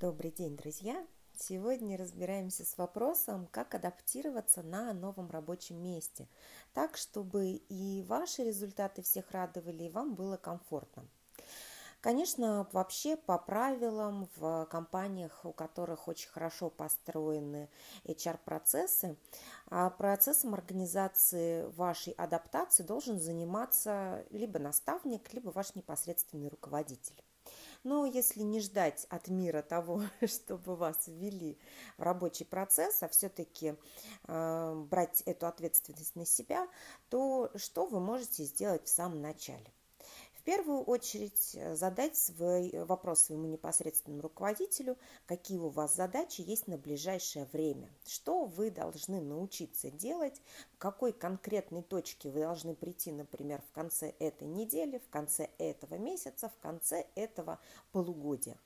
Добрый день, друзья! Сегодня разбираемся с вопросом, как адаптироваться на новом рабочем месте, так, чтобы и ваши результаты всех радовали, и вам было комфортно. Конечно, вообще по правилам в компаниях, у которых очень хорошо построены HR-процессы, а процессом организации вашей адаптации должен заниматься либо наставник, либо ваш непосредственный руководитель. Но если не ждать от мира того, чтобы вас ввели в рабочий процесс, а все-таки э, брать эту ответственность на себя, то что вы можете сделать в самом начале? Первую очередь э, задать свой э, вопрос своему непосредственному руководителю, какие у вас задачи есть на ближайшее время, что вы должны научиться делать, к какой конкретной точке вы должны прийти, например, в конце этой недели, в конце этого месяца, в конце этого полугодия.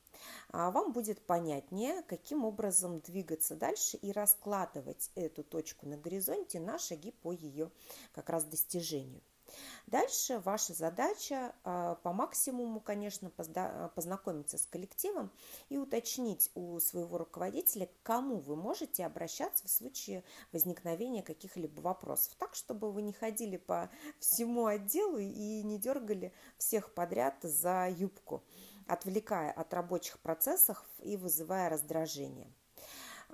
А вам будет понятнее, каким образом двигаться дальше и раскладывать эту точку на горизонте на шаги по ее как раз достижению. Дальше ваша задача а, по максимуму, конечно, познакомиться с коллективом и уточнить у своего руководителя, к кому вы можете обращаться в случае возникновения каких-либо вопросов. Так, чтобы вы не ходили по всему отделу и не дергали всех подряд за юбку, отвлекая от рабочих процессов и вызывая раздражение.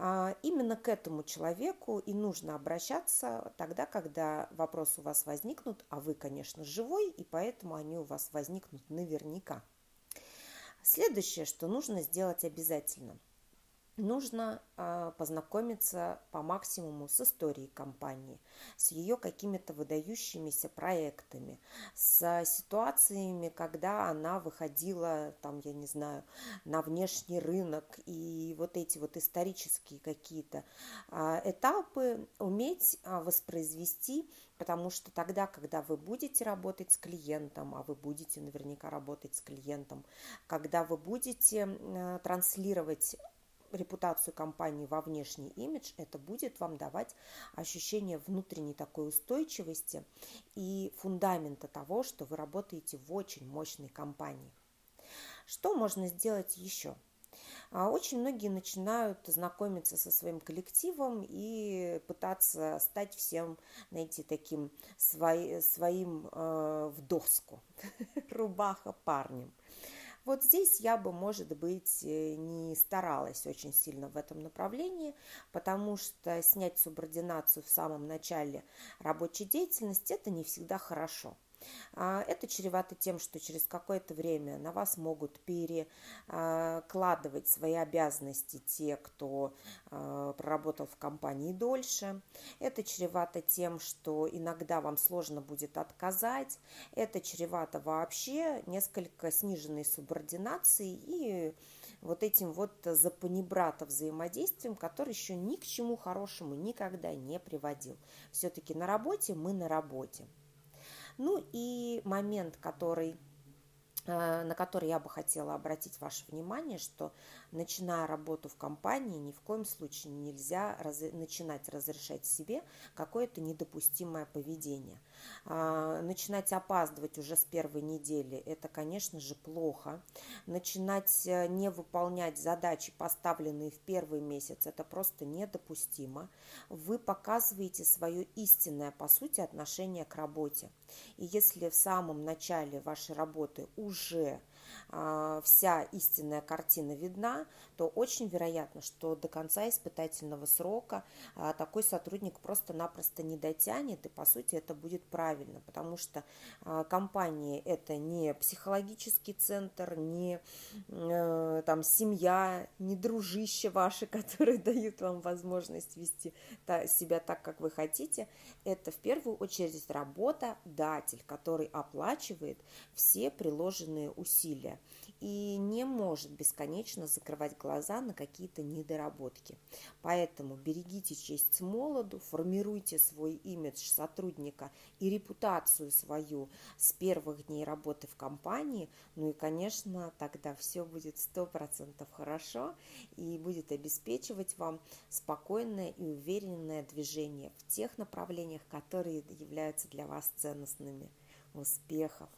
А, именно к этому человеку и нужно обращаться тогда, когда вопросы у вас возникнут, а вы, конечно, живой, и поэтому они у вас возникнут наверняка. Следующее, что нужно сделать обязательно – нужно а, познакомиться по максимуму с историей компании, с ее какими-то выдающимися проектами, с ситуациями, когда она выходила, там, я не знаю, на внешний рынок и вот эти вот исторические какие-то а, этапы уметь а, воспроизвести, потому что тогда, когда вы будете работать с клиентом, а вы будете наверняка работать с клиентом, когда вы будете транслировать репутацию компании во внешний имидж, это будет вам давать ощущение внутренней такой устойчивости и фундамента того, что вы работаете в очень мощной компании. Что можно сделать еще? А, очень многие начинают знакомиться со своим коллективом и пытаться стать всем, знаете, таким свои, своим э, в доску, рубаха парнем. Вот здесь я бы, может быть, э, не старалась очень сильно в этом направлении, потому что снять субординацию в самом начале рабочей деятельности – это не всегда хорошо – это чревато тем, что через какое-то время на вас могут перекладывать свои обязанности те, кто а, проработал в компании дольше. Это чревато тем, что иногда вам сложно будет отказать. Это чревато вообще несколько сниженной субординацией и вот этим вот запанибрата взаимодействием, который еще ни к чему хорошему никогда не приводил. Все-таки на работе мы на работе. Ну и момент, который на который я бы хотела обратить ваше внимание, что начиная работу в компании, ни в коем случае нельзя раз, начинать разрешать себе какое-то недопустимое поведение. А, начинать опаздывать уже с первой недели – это, конечно же, плохо. Начинать э, не выполнять задачи, поставленные в первый месяц – это просто недопустимо. Вы показываете свое истинное, по сути, отношение к работе. И если в самом начале вашей работы уже уже а, вся истинная картина видна, то очень вероятно, что до конца испытательного срока а, такой сотрудник просто-напросто не дотянет, и по сути это будет правильно, потому что а, компания это не психологический центр, не э, там семья, не дружище ваши, которые дают вам возможность вести себя так, как вы хотите. Это в первую очередь работодатель, который оплачивает все приложенные усилия и не может бесконечно закрывать глаза на какие-то недоработки. Поэтому берегите честь молоду, формируйте свой имидж сотрудника и репутацию свою с первых дней работы в компании. Ну и, конечно, тогда все будет 100% хорошо и будет обеспечивать вам спокойное и уверенное движение в тех направлениях, которые являются для вас ценностными. Успехов!